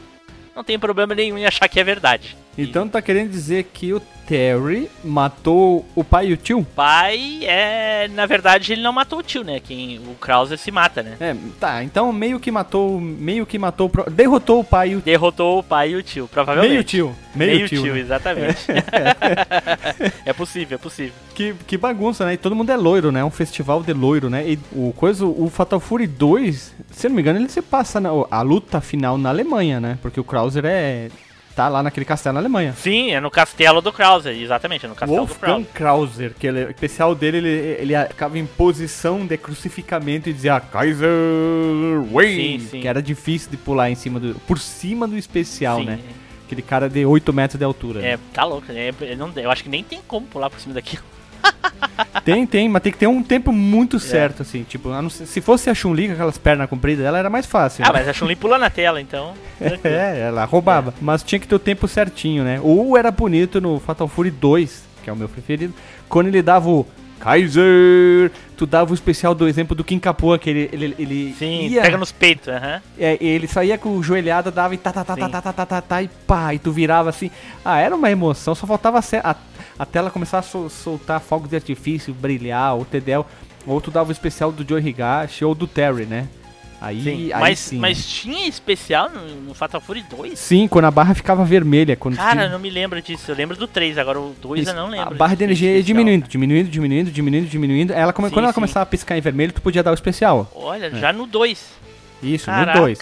não tem problema nenhum em achar que é verdade. Então tá querendo dizer que o Terry matou o pai e o tio? O pai é. Na verdade, ele não matou o tio, né? Quem, o Krauser se mata, né? É, tá, então meio que matou. Meio que matou. Derrotou o pai e o Derrotou o pai e o tio, provavelmente. Meio tio. Meio, meio tio, tio né? exatamente. É. é possível, é possível. Que, que bagunça, né? E todo mundo é loiro, né? Um festival de loiro, né? E o coisa, o Fatal Fury 2, se não me engano, ele se passa na, a luta final na Alemanha, né? Porque o Krauser é tá lá naquele castelo na Alemanha. Sim, é no castelo do Krauser, exatamente, é no castelo Wolfgang do Krauser. Krauser, que ele, o especial dele, ele, ele ficava em posição de crucificamento e dizia Kaiser Wayne, sim, sim. que era difícil de pular em cima do, por cima do especial, sim. né? Aquele cara de 8 metros de altura. É, né? tá louco, é, não, eu acho que nem tem como pular por cima daquilo. Tem, tem, mas tem que ter um tempo muito é. certo, é. assim. Tipo, se fosse a Chun-Li com aquelas pernas compridas, ela era mais fácil. Ah, né? mas a Chun-Li pula na tela, então. é, ela roubava. É. Mas tinha que ter o tempo certinho, né? Ou era bonito no Fatal Fury 2, que é o meu preferido, quando ele dava o Kaiser. Tu dava o especial do exemplo do Kim Capua, que ele. ele, ele Sim, ia, pega nos peitos, aham. É, ele saía com o joelhada, dava e tá, tá, tá, tá Sim. tá, tá, tá, tá, tá, tá, e pá, e tu virava assim. Ah, era uma emoção, só faltava a, a, a tela começar a sol, soltar fogos de artifício, brilhar, o Tedel. Ou tu dava o especial do Joe Higashi ou do Terry, né? Aí, sim. aí mas, sim. mas tinha especial no, no, Fatal Fury 2? Sim, quando a barra ficava vermelha. Quando Cara, tinha... não me lembro disso. Eu lembro do 3, agora o 2 eu não lembro. A barra de energia ia diminuindo, diminuindo, diminuindo, diminuindo, diminuindo. Ela, sim, quando ela começava a piscar em vermelho, tu podia dar o especial. Olha, é. já no 2. Isso, Caraca. no 2.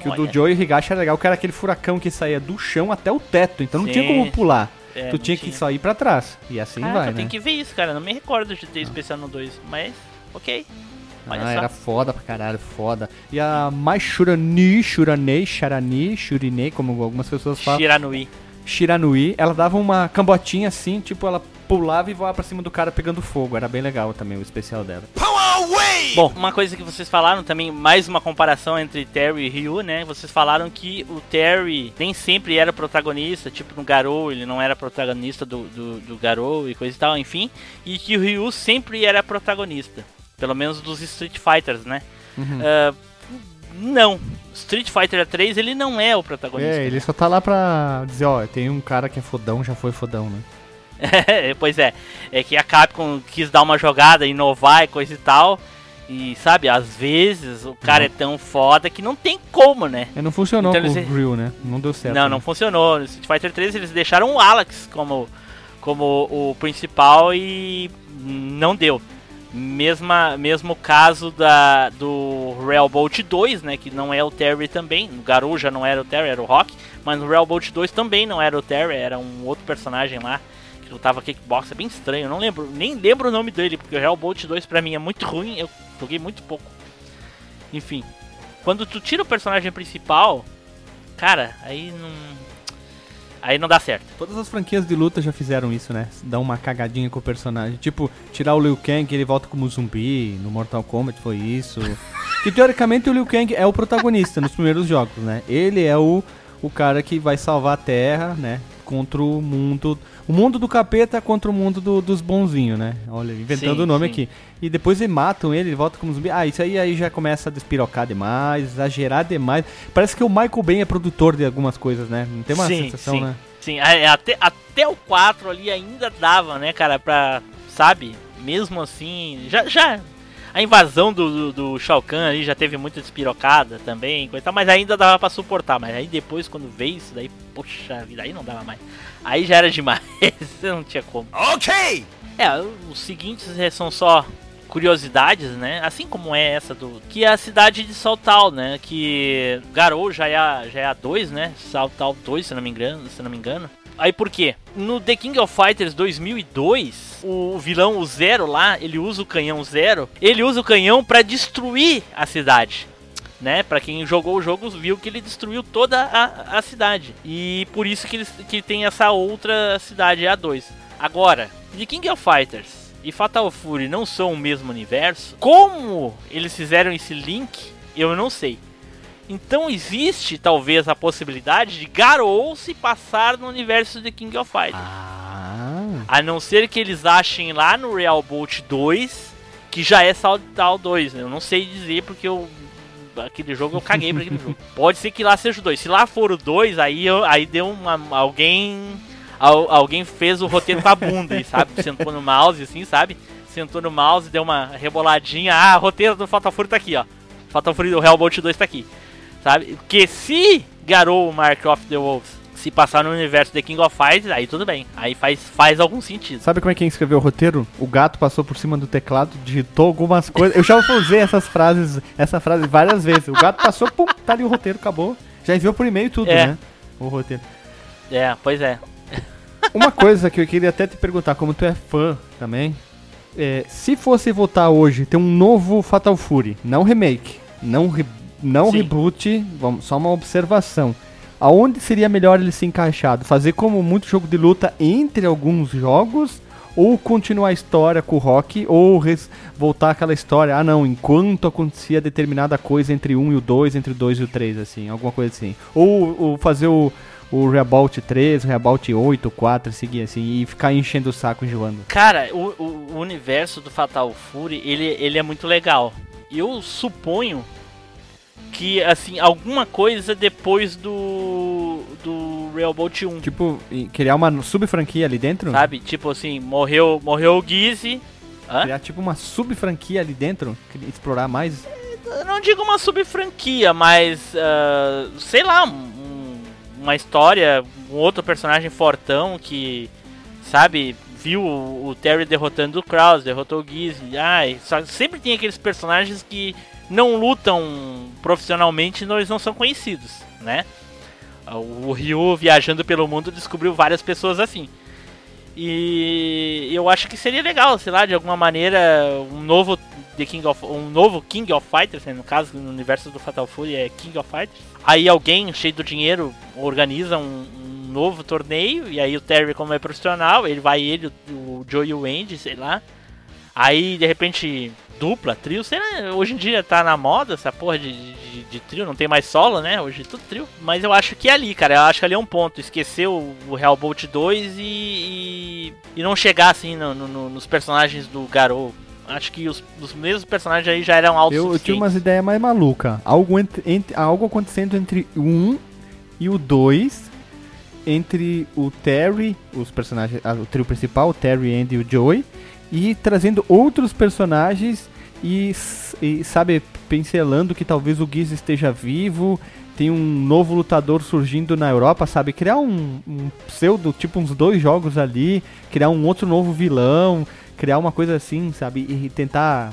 Que Olha. o do Joe Higashi era legal, que era aquele furacão que saía do chão até o teto. Então não tinha como pular. É, tu tinha, tinha, que sair pra trás. E assim Caraca, vai, né? tem que ver isso, cara. Não me recordo de ter especial no 2. Mas, ok. Olha ah, só. era foda pra caralho, foda. E a mais Shurani, Shuranei, Sharani, Shurinei, como algumas pessoas falam. Shiranui. Shiranui, ela dava uma cambotinha assim, tipo, ela pulava e voava pra cima do cara pegando fogo. Era bem legal também o especial dela. Bom, uma coisa que vocês falaram também, mais uma comparação entre Terry e Ryu, né? Vocês falaram que o Terry nem sempre era protagonista, tipo no Garou, ele não era protagonista do, do, do Garou e coisa e tal, enfim. E que o Ryu sempre era protagonista. Pelo menos dos Street Fighters, né? Uhum. Uh, não. Street Fighter 3 ele não é o protagonista. É, ele só tá lá pra dizer, ó, tem um cara que é fodão, já foi fodão, né? pois é. É que a Capcom quis dar uma jogada, inovar e coisa e tal. E sabe, às vezes o cara não. é tão foda que não tem como, né? É, não funcionou então, com eles... o Ryu, né? Não deu certo. Não, né? não funcionou. No Street Fighter 3 eles deixaram o Alex como, como o principal e não deu. Mesma, mesmo caso da, do Real Bolt 2, né? Que não é o Terry também. O Garou já não era o Terry, era o Rock. Mas no Real Bolt 2 também não era o Terry, era um outro personagem lá que lutava kickbox. É bem estranho, eu não lembro, nem lembro o nome dele, porque o Real Bolt 2 pra mim é muito ruim, eu joguei muito pouco. Enfim, quando tu tira o personagem principal, cara, aí não Aí não dá certo. Todas as franquias de luta já fizeram isso, né? Dá uma cagadinha com o personagem. Tipo, tirar o Liu Kang, ele volta como zumbi. No Mortal Kombat foi isso. que teoricamente o Liu Kang é o protagonista nos primeiros jogos, né? Ele é o, o cara que vai salvar a Terra, né? Contra o mundo. O mundo do capeta contra o mundo do, dos bonzinhos, né? Olha, inventando o nome sim. aqui. E depois eles matam ele, ele volta como zumbi. Ah, isso aí, aí já começa a despirocar demais, exagerar demais. Parece que o Michael Bay é produtor de algumas coisas, né? Não tem uma sim, sensação, sim. né? Sim, a- até, até o 4 ali ainda dava, né, cara, pra, sabe, mesmo assim, já, já a invasão do, do, do Shao Kahn ali já teve muita despirocada também, coisa mas ainda dava pra suportar, mas aí depois quando veio isso daí, poxa vida, aí não dava mais. Aí já era demais, não tinha como. Ok! É, os seguintes é, são só curiosidades, né? Assim como é essa do. Que é a cidade de Saltal, né? Que Garou já é a, já é a 2, né? Saltal 2, se não me engano. Se não me engano. Aí por quê? No The King of Fighters 2002, o vilão, o Zero lá, ele usa o canhão Zero. Ele usa o canhão pra destruir a cidade né? Pra quem jogou o jogo viu que ele destruiu toda a, a cidade. E por isso que, eles, que tem essa outra cidade A2. Agora, The King of Fighters e Fatal Fury não são o mesmo universo. Como eles fizeram esse link, eu não sei. Então existe talvez a possibilidade de Garou se passar no universo de King of Fighters. Ah. A não ser que eles achem lá no Real Bolt 2 que já é Saltal 2. né? Eu não sei dizer porque eu. Aquele jogo eu caguei pra aquele jogo. Pode ser que lá seja o 2. Se lá for o 2, aí, aí deu uma. Alguém. al- alguém fez o roteiro com a bunda, sabe? Sentou no mouse assim, sabe? Sentou no mouse, deu uma reboladinha. Ah, o roteiro do Fatal Fury tá aqui, ó. Fatal Fury do Real Bolt 2 tá aqui. Sabe? Porque se Garou Mark of the Wolves se passar no universo The King of Fighters, aí tudo bem. Aí faz, faz algum sentido. Sabe como é que quem escreveu o roteiro? O gato passou por cima do teclado, digitou algumas coisas. Eu já usei essas frases, essa frase várias vezes. O gato passou, pum, tá ali o roteiro, acabou. Já enviou por e-mail tudo, É. né? O roteiro. É, pois é. Uma coisa que eu queria até te perguntar, como tu é fã também, é, se fosse voltar hoje, ter um novo Fatal Fury, não remake, não, re- não Sim. reboot, vamos, só uma observação. Aonde seria melhor ele se encaixado? Fazer como muito jogo de luta entre alguns jogos? Ou continuar a história com o Rock? Ou voltar aquela história, ah não, enquanto acontecia determinada coisa entre um e o 2, entre o 2 e o 3, assim, alguma coisa assim. Ou, ou fazer o, o Reabout 3, o Reabout 8, 4, seguir assim, e ficar enchendo o saco enjoando. Cara, o- o universo do Fatal Fury, ele, ele é muito legal. Eu suponho que, assim, alguma coisa depois do. do Real Bolt 1. Tipo, criar uma sub-franquia ali dentro? Sabe? Tipo assim, morreu, morreu o Gizzy. Criar tipo uma sub-franquia ali dentro? Explorar mais? Eu não digo uma sub-franquia, mas. ah, sei lá, um- uma história, um outro personagem fortão que. Sabe? Viu o, o Terry derrotando o Kraus, derrotou o Gizzy. Ai, só, sempre tem aqueles personagens que não lutam profissionalmente eles não são conhecidos, né? O Ryu viajando pelo mundo descobriu várias pessoas assim. E eu acho que seria legal, sei lá, de alguma maneira, um novo The King of, um novo King of Fighters, né? no caso, no universo do Fatal Fury é King of Fighters. Aí alguém cheio do dinheiro organiza um, um novo torneio e aí o Terry como é profissional, ele vai ele, o, o Joe e o Andy, sei lá. Aí de repente dupla, trio, sei lá, hoje em dia tá na moda essa porra de, de, de trio, não tem mais solo, né? Hoje é tudo trio. Mas eu acho que é ali, cara, eu acho que ali é um ponto. Esquecer o, o Real Bolt 2 e, e, e não chegar assim no- no- no- nos personagens do Garou. Acho que os, os mesmos personagens aí já eram Eu, altos. eu tinha umas ideias mais malucas. Algo, entre, entre- algo acontecendo entre o 1 e o 2. Entre o Terry, os personagens, o trio principal, o Terry, Andy e o Joey. E trazendo outros personagens e, e, sabe, pincelando que talvez o Giz esteja vivo. Tem um novo lutador surgindo na Europa, sabe? Criar um, um pseudo, tipo uns dois jogos ali. Criar um outro novo vilão. Criar uma coisa assim, sabe? E tentar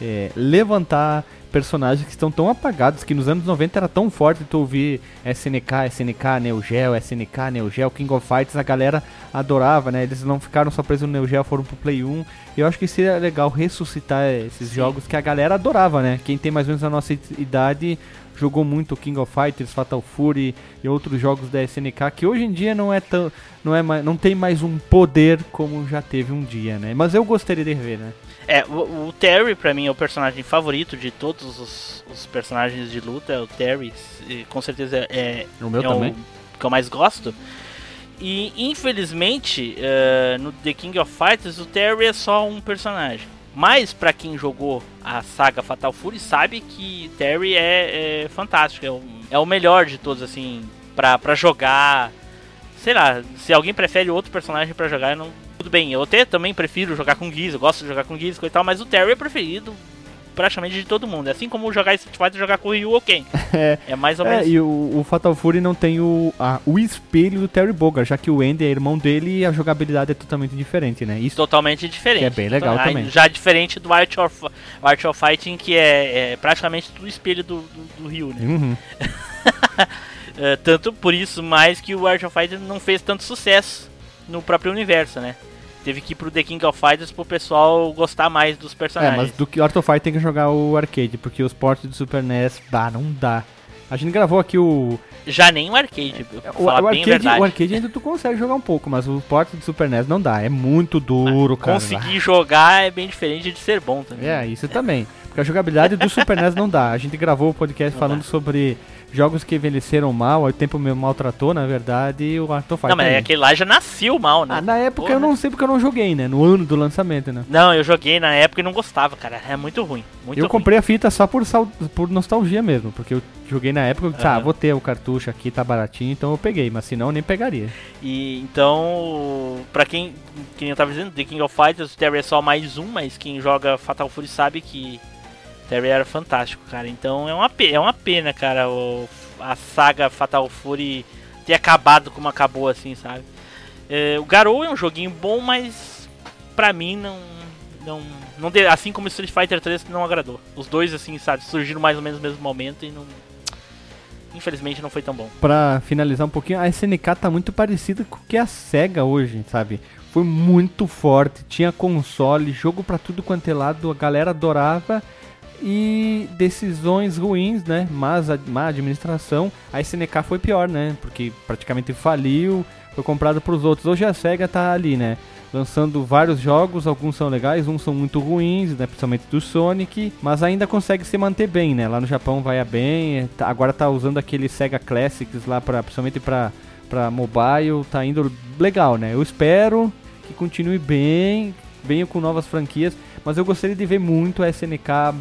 é, levantar personagens que estão tão apagados que nos anos 90 era tão forte tu ouvir SNK, SNK, Neo Geo, SNK, Neo Geo, King of Fighters, a galera adorava, né? Eles não ficaram só presos no Neo Geo, foram pro Play 1. E eu acho que seria legal ressuscitar esses Sim. jogos que a galera adorava, né? Quem tem mais ou menos a nossa idade jogou muito King of Fighters, Fatal Fury e outros jogos da SNK que hoje em dia não é tão não é mais, não tem mais um poder como já teve um dia, né? Mas eu gostaria de rever, né? É, o, o Terry para mim é o personagem favorito de todos os, os personagens de luta, o Terry, com certeza é, o meu é também. o que eu mais gosto. E infelizmente, uh, no The King of Fighters, o Terry é só um personagem. Mas para quem jogou a saga Fatal Fury sabe que Terry é, é fantástico, é o, é o, melhor de todos assim pra, pra jogar. Sei lá, se alguém prefere outro personagem para jogar, não, tudo bem. Eu até também prefiro jogar com Giz, eu gosto de jogar com Giz e tal, mas o Terry é preferido praticamente de todo mundo. É assim como jogar Street Fighter e jogar com o Ryu ou quem. É, é mais ou é, menos. E o, o, Fatal Fury não tem o, a, o espelho do Terry Bogard, já que o Andy é irmão dele e a jogabilidade é totalmente diferente, né? Isso totalmente diferente. é bem legal então, também. Já diferente do Art of, Art of Fighting, que é, é praticamente tudo espelho do, do, do Ryu, né? Uhum. é, tanto por isso, mais que o Art of Fighting não fez tanto sucesso no próprio universo, né? Teve que ir pro The King of Fighters pro pessoal gostar mais dos personagens. É, mas do que Art of Fight tem que jogar o arcade, porque os ports do Super NES, dá, não dá. A gente gravou aqui o. Já nem o arcade, o, o, arcade, o arcade ainda tu consegue jogar um pouco, mas o port do Super NES não dá. É muito duro, mas cara. Conseguir jogar é bem diferente de ser bom também. É, isso também. Porque a jogabilidade do Super NES não dá. A gente gravou o podcast não falando dá. sobre jogos que envelheceram mal, o tempo me maltratou, na verdade, o Art of Fight. Não, mas é aquele lá já nasceu mal, né? Ah, na época Porra. eu não sei porque eu não joguei, né? No ano do lançamento, né? Não, eu joguei na época e não gostava, cara. É muito ruim. Muito eu ruim. comprei a fita só por, por nostalgia mesmo, porque eu joguei na época e disse, uhum. ah, vou ter o cartucho aqui, tá baratinho, então eu peguei, mas senão eu nem pegaria. E então, pra quem, quem eu tava dizendo, The King of Fighters, o Terry é só mais um, mas quem joga Fatal Fury sabe que Terry era fantástico, cara. Então é uma, é uma pena, cara, o a saga Fatal Fury ter acabado como acabou, assim, sabe? É, o Garou é um joguinho bom, mas pra mim não. não, não assim como Street Fighter 3 não agradou. Os dois, assim, sabe, surgiram mais ou menos no mesmo momento e não. Infelizmente não foi tão bom. Pra finalizar um pouquinho, a SNK tá muito parecida com o que a SEGA hoje, sabe? Foi muito forte, tinha console, jogo pra tudo quanto é lado, a galera adorava e decisões ruins, né? Mas a má administração, a SNK foi pior, né? Porque praticamente faliu, foi comprado para os outros. Hoje a Sega tá ali, né? Lançando vários jogos, alguns são legais, uns são muito ruins, né? Principalmente do Sonic, mas ainda consegue se manter bem, né? Lá no Japão vai a bem, é, tá, agora tá usando aquele Sega Classics lá para principalmente para para mobile, tá indo legal, né? Eu espero que continue bem, venha com novas franquias, mas eu gostaria de ver muito a SNK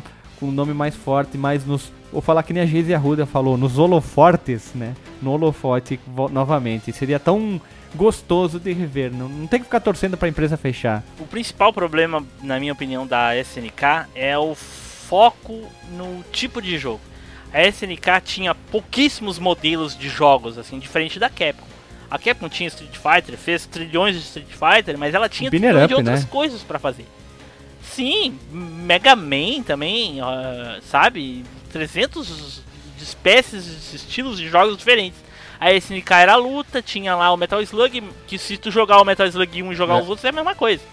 com um nome mais forte, mais nos. Vou falar que nem a Geise Arruda falou, nos holofortes, né? No holofote novamente. Seria tão gostoso de rever. Não, não tem que ficar torcendo para a empresa fechar. O principal problema, na minha opinião, da SNK é o foco no tipo de jogo. A SNK tinha pouquíssimos modelos de jogos, assim, diferente da Capcom. A Capcom tinha Street Fighter, fez trilhões de Street Fighter, mas ela tinha trilhões de outras né? coisas para fazer. Sim, Mega Man também, uh, sabe? 300 espécies, estilos de jogos diferentes. A SNK era a luta, tinha lá o Metal Slug, que se tu jogar o Metal Slug 1 e jogar é. os outros é a mesma coisa.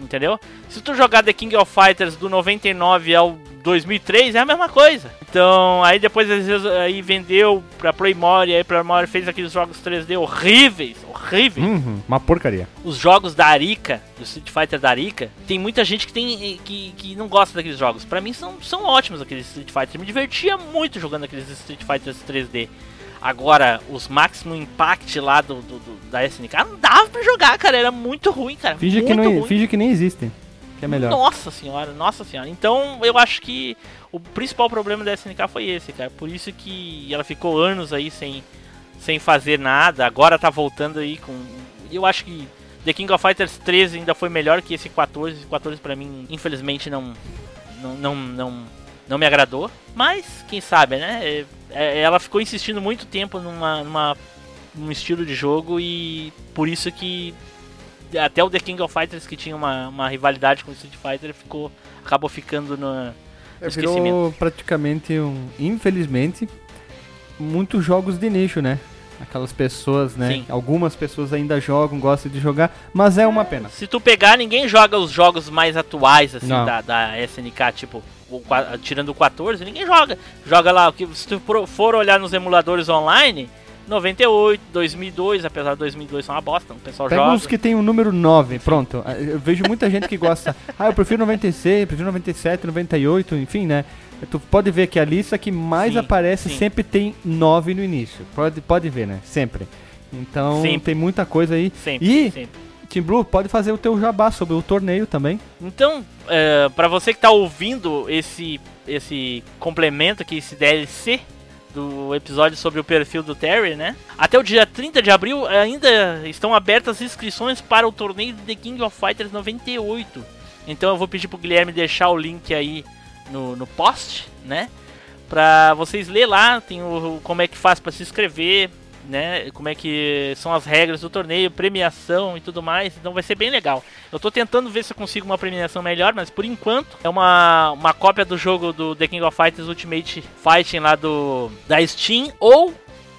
Entendeu? Se tu jogar The King of Fighters do 99 ao 2003 é a mesma coisa. Então, aí depois vezes aí vendeu pra Playmore, aí Playmore fez aqueles jogos 3D horríveis, horríveis. Uhum, uma porcaria. Os jogos da Arica, do Street Fighter da Arica, tem muita gente que tem que, que não gosta daqueles jogos. Para mim são, são ótimos aqueles Street Fighter. Me divertia muito jogando aqueles Street Fighters 3D. Agora, os Maximum Impact lá do, do, do, da SNK não dava pra jogar, cara. Era muito ruim, cara. Finge, que, não, finge que nem existem que é melhor. Nossa senhora, nossa senhora. Então eu acho que o principal problema da SNK foi esse, cara. Por isso que ela ficou anos aí sem, sem fazer nada. Agora tá voltando aí com. Eu acho que The King of Fighters 13 ainda foi melhor que esse 14. Esse 14 pra mim, infelizmente, não. Não, não, não, não me agradou. Mas, quem sabe, né? É, ela ficou insistindo muito tempo numa, numa, num estilo de jogo e por isso que até o The King of Fighters que tinha uma, uma rivalidade com o Street Fighter ficou acabou ficando no, é, virou praticamente um, infelizmente muitos jogos de nicho, né? Aquelas pessoas, né? Sim. Algumas pessoas ainda jogam, gostam de jogar, mas é uma pena. Se tu pegar, ninguém joga os jogos mais atuais, assim, da, da SNK, tipo o, tirando o 14, ninguém joga. Joga lá, se tu for olhar nos emuladores online, 98, 2002, apesar de 2002 ser uma bosta, o pessoal Pega joga. uns que tem o número 9, pronto. Eu vejo muita gente que gosta. ah, eu prefiro 96, prefiro 97, 98, enfim, né? Tu pode ver que a lista que mais Sim, aparece sim. sempre tem 9 no início. Pode, pode ver, né? Sempre. Então Sempre. tem muita coisa aí. Sempre, E sempre. Team Blue pode fazer o teu jabá sobre o torneio também. Então, é, para você que tá ouvindo esse, esse complemento aqui, esse DLC do episódio sobre o perfil do Terry, né? Até o dia 30 de abril ainda estão abertas inscrições para o torneio de The King of Fighters 98. Então eu vou pedir pro Guilherme deixar o link aí no, no post, né? Pra vocês ler lá, tem o- como é que faz para se inscrever, né? Como é que são as regras do torneio, premiação e tudo mais. Então vai ser bem legal. Eu tô tentando ver se eu consigo uma premiação melhor, mas por enquanto é uma, uma cópia do jogo do The King of Fighters Ultimate Fighting lá do da Steam ou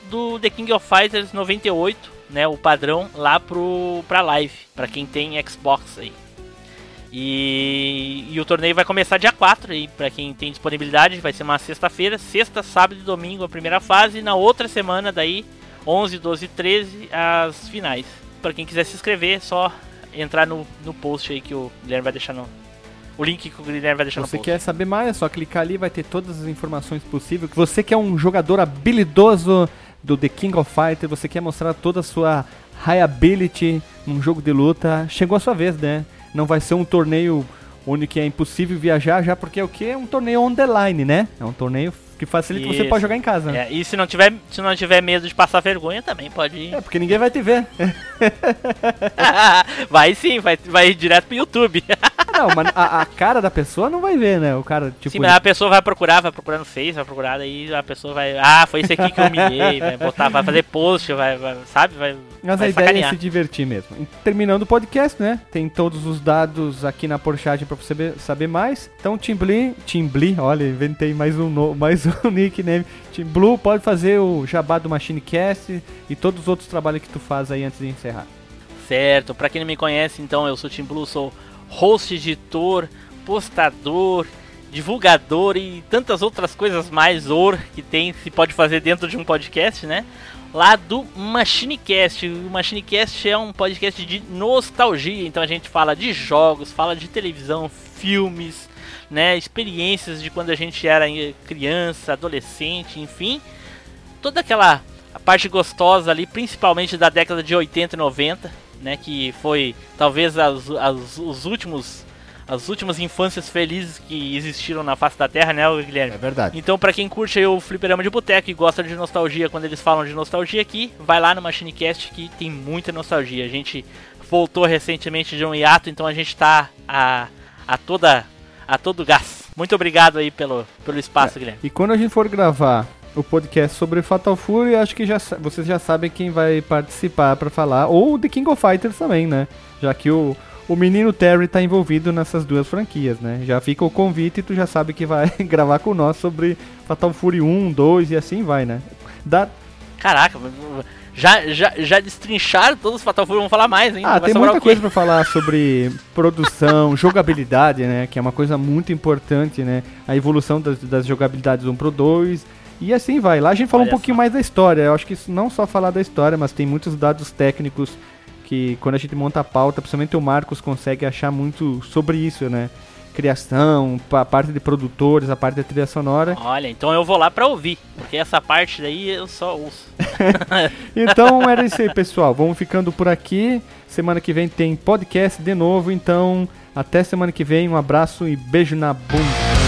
do The King of Fighters 98, né, o padrão lá pro pra live, para quem tem Xbox aí. E, e o torneio vai começar dia 4 aí, para quem tem disponibilidade, vai ser uma sexta-feira, sexta, sábado e domingo a primeira fase, e na outra semana daí 11, 12 e 13 as finais. Para quem quiser se inscrever, é só entrar no, no post aí que o Guilherme vai deixar no o link que o Guilherme vai deixar Se você no post. quer saber mais, é só clicar ali, vai ter todas as informações possíveis. Você que é um jogador habilidoso do The King of Fighters, você quer mostrar toda a sua high ability num jogo de luta, chegou a sua vez, né? Não vai ser um torneio onde que é impossível viajar, já porque é o que? É um torneio on the line, né? É um torneio que facilita você Isso. pode jogar em casa. É, e se não tiver, se não tiver medo de passar vergonha também pode ir. É, porque ninguém vai te ver. vai sim, vai, vai ir direto pro YouTube. não, mas a, a cara da pessoa não vai ver, né? O cara, tipo. sim, mas a pessoa vai procurar, vai procurar no Face, vai procurar, daí a pessoa vai. Ah, foi esse aqui que eu humilhei, vai botar, vai fazer post, vai, vai- sabe? Vai. Mas vai a ideia é se divertir mesmo. Terminando o podcast, né? Tem todos os dados aqui na porchagem pra você saber, mais. Então, Team Blee, olha, inventei mais um, no, mais um nickname. Team Blue pode fazer o jabá do MachineCast e todos os outros trabalhos que tu faz aí antes de encerrar. Certo, pra quem não me conhece, então eu sou Tim Blue, sou host, editor, postador, divulgador e tantas outras coisas mais or que tem se pode fazer dentro de um podcast, né? Lá do MachineCast. O MachineCast é um podcast de nostalgia, então a gente fala de jogos, fala de televisão, filmes, né, experiências de quando a gente era criança, adolescente, enfim, toda aquela parte gostosa ali, principalmente da década de 80 e 90, né, que foi talvez as, as- os últimos as últimas infâncias felizes que existiram na face da Terra, né, Guilherme? verdade. Então, pra quem curte o fliperama de boteco e gosta de nostalgia quando eles falam de nostalgia aqui, vai lá no MachineCast que tem muita nostalgia. A gente voltou recentemente de um hiato, então a gente tá a, a toda a todo gás. Muito obrigado aí pelo, pelo espaço, Guilherme. E quando a gente for gravar o podcast sobre Fatal Fury, acho que já, vocês já sabem quem vai participar pra falar. Ou The King of Fighters também, né? Já que o, o menino Terry tá envolvido nessas duas franquias, né? Já fica o convite e tu já sabe que vai gravar com nós sobre Fatal Fury 1, 2 e assim vai, né? Dá, Caraca, já, já, já destrincharam todos os Fatal Fury, vamos falar mais ainda. Ah, vai tem muita coisa pra falar sobre produção, jogabilidade, né? Que é uma coisa muito importante, né? A evolução das, das jogabilidades 1 pro 2. E assim vai. Lá a gente falou um pouquinho mais da história. Eu acho que isso não só falar da história, mas tem muitos dados técnicos que quando a gente monta a pauta, principalmente o Marcos consegue achar muito sobre isso, né? Criação, a parte de produtores, a parte da trilha sonora. Olha, então eu vou lá pra ouvir, porque essa parte daí eu só ouço. Então era isso aí, pessoal. Vamos ficando por aqui. Semana que vem tem podcast de novo. Então, até semana que vem. Um abraço e beijo na bunda.